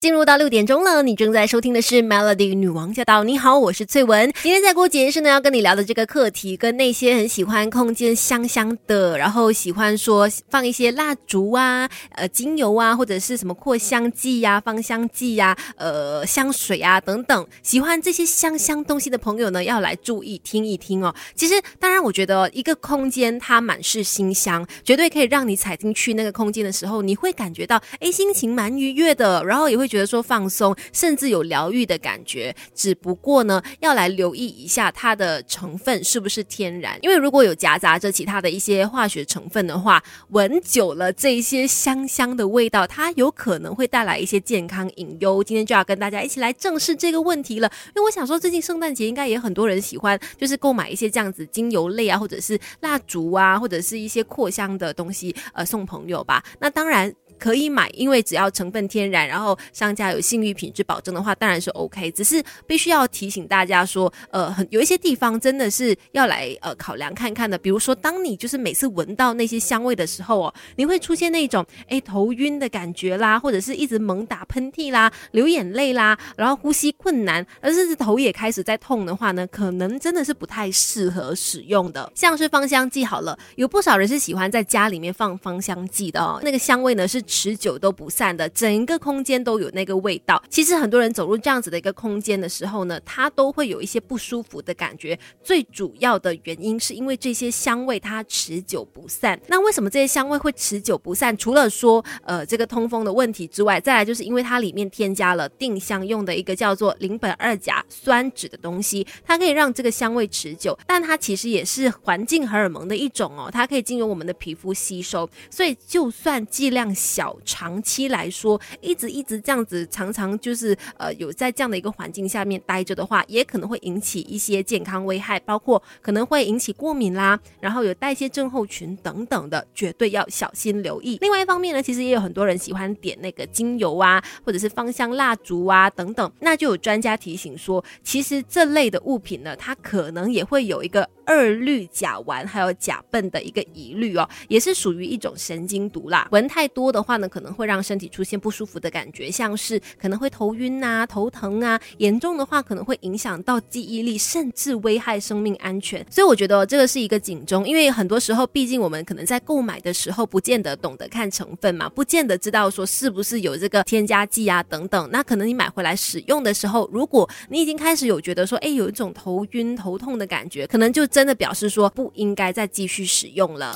进入到六点钟了，你正在收听的是 Melody 女王驾到。你好，我是翠文。今天在过节是呢，要跟你聊的这个课题，跟那些很喜欢空间香香的，然后喜欢说放一些蜡烛啊、呃精油啊，或者是什么扩香剂呀、芳香剂呀、呃香水啊等等，喜欢这些香香东西的朋友呢，要来注意听一听哦。其实，当然，我觉得一个空间它满是馨香，绝对可以让你踩进去那个空间的时候，你会感觉到哎心情蛮愉悦的，然后也会。觉得说放松，甚至有疗愈的感觉。只不过呢，要来留意一下它的成分是不是天然。因为如果有夹杂着其他的一些化学成分的话，闻久了这些香香的味道，它有可能会带来一些健康隐忧。今天就要跟大家一起来正视这个问题了。因为我想说，最近圣诞节应该也很多人喜欢，就是购买一些这样子精油类啊，或者是蜡烛啊，或者是一些扩香的东西，呃，送朋友吧。那当然。可以买，因为只要成分天然，然后商家有信誉品质保证的话，当然是 OK。只是必须要提醒大家说，呃，很有一些地方真的是要来呃考量看看的。比如说，当你就是每次闻到那些香味的时候哦，你会出现那种哎头晕的感觉啦，或者是一直猛打喷嚏啦、流眼泪啦，然后呼吸困难，而甚至头也开始在痛的话呢，可能真的是不太适合使用的。像是芳香剂好了，有不少人是喜欢在家里面放芳香剂的哦，那个香味呢是。持久都不散的，整个空间都有那个味道。其实很多人走入这样子的一个空间的时候呢，他都会有一些不舒服的感觉。最主要的原因是因为这些香味它持久不散。那为什么这些香味会持久不散？除了说呃这个通风的问题之外，再来就是因为它里面添加了定香用的一个叫做邻苯二甲酸酯的东西，它可以让这个香味持久。但它其实也是环境荷尔蒙的一种哦，它可以经由我们的皮肤吸收，所以就算剂量小。小长期来说，一直一直这样子，常常就是呃有在这样的一个环境下面待着的话，也可能会引起一些健康危害，包括可能会引起过敏啦，然后有代谢症候群等等的，绝对要小心留意。另外一方面呢，其实也有很多人喜欢点那个精油啊，或者是芳香蜡烛啊等等，那就有专家提醒说，其实这类的物品呢，它可能也会有一个二氯甲烷还有甲苯的一个疑虑哦，也是属于一种神经毒啦，闻太多的。话呢，可能会让身体出现不舒服的感觉，像是可能会头晕啊、头疼啊，严重的话可能会影响到记忆力，甚至危害生命安全。所以我觉得这个是一个警钟，因为很多时候，毕竟我们可能在购买的时候，不见得懂得看成分嘛，不见得知道说是不是有这个添加剂啊等等。那可能你买回来使用的时候，如果你已经开始有觉得说，哎，有一种头晕头痛的感觉，可能就真的表示说不应该再继续使用了。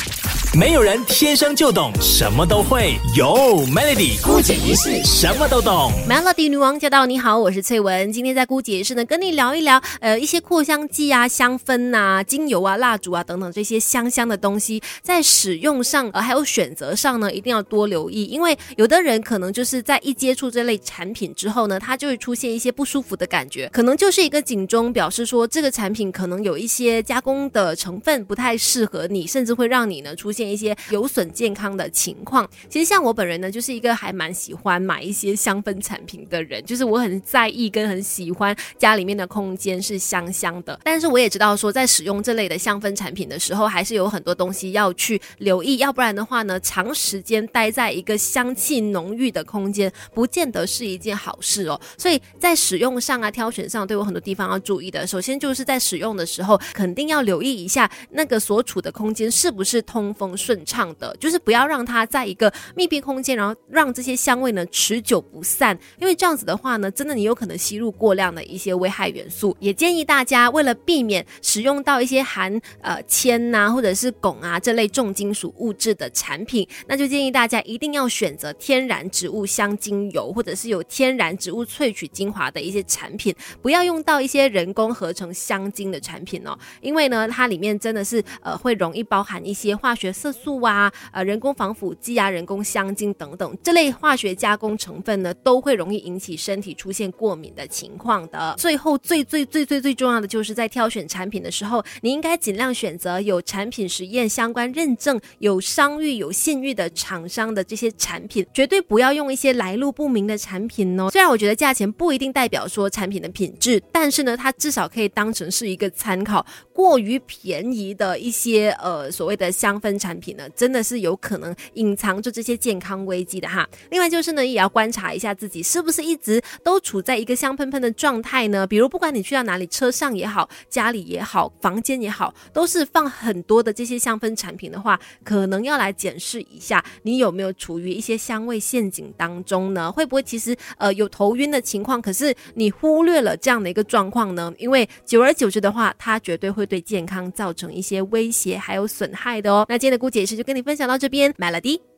没有人天生就懂什么都会，有 Melody 孤姐一世什么都懂。Melody 女王驾到，你好，我是翠文。今天在孤姐一世呢，跟你聊一聊，呃，一些扩香剂啊、香氛啊、精油啊、蜡烛啊等等这些香香的东西，在使用上呃还有选择上呢，一定要多留意，因为有的人可能就是在一接触这类产品之后呢，他就会出现一些不舒服的感觉，可能就是一个警钟，表示说这个产品可能有一些加工的成分不太适合你，甚至会让你呢出现。一些有损健康的情况，其实像我本人呢，就是一个还蛮喜欢买一些香氛产品的人，就是我很在意跟很喜欢家里面的空间是香香的。但是我也知道说，在使用这类的香氛产品的时候，还是有很多东西要去留意，要不然的话呢，长时间待在一个香气浓郁的空间，不见得是一件好事哦。所以在使用上啊，挑选上都有很多地方要注意的。首先就是在使用的时候，肯定要留意一下那个所处的空间是不是通风。顺畅的，就是不要让它在一个密闭空间，然后让这些香味呢持久不散，因为这样子的话呢，真的你有可能吸入过量的一些危害元素。也建议大家为了避免使用到一些含呃铅呐或者是汞啊这类重金属物质的产品，那就建议大家一定要选择天然植物香精油或者是有天然植物萃取精华的一些产品，不要用到一些人工合成香精的产品哦，因为呢它里面真的是呃会容易包含一些化学。色素啊，呃，人工防腐剂啊，人工香精等等这类化学加工成分呢，都会容易引起身体出现过敏的情况的。最后，最最最最最重要的就是在挑选产品的时候，你应该尽量选择有产品实验相关认证、有商誉、有信誉的厂商的这些产品，绝对不要用一些来路不明的产品哦。虽然我觉得价钱不一定代表说产品的品质，但是呢，它至少可以当成是一个参考。过于便宜的一些呃所谓的香氛。产品呢，真的是有可能隐藏着这些健康危机的哈。另外就是呢，也要观察一下自己是不是一直都处在一个香喷喷的状态呢？比如不管你去到哪里，车上也好，家里也好，房间也好，都是放很多的这些香氛产品的话，可能要来检视一下，你有没有处于一些香味陷阱当中呢？会不会其实呃有头晕的情况，可是你忽略了这样的一个状况呢？因为久而久之的话，它绝对会对健康造成一些威胁还有损害的哦。那今的姑姐是就跟你分享到这边麦了的。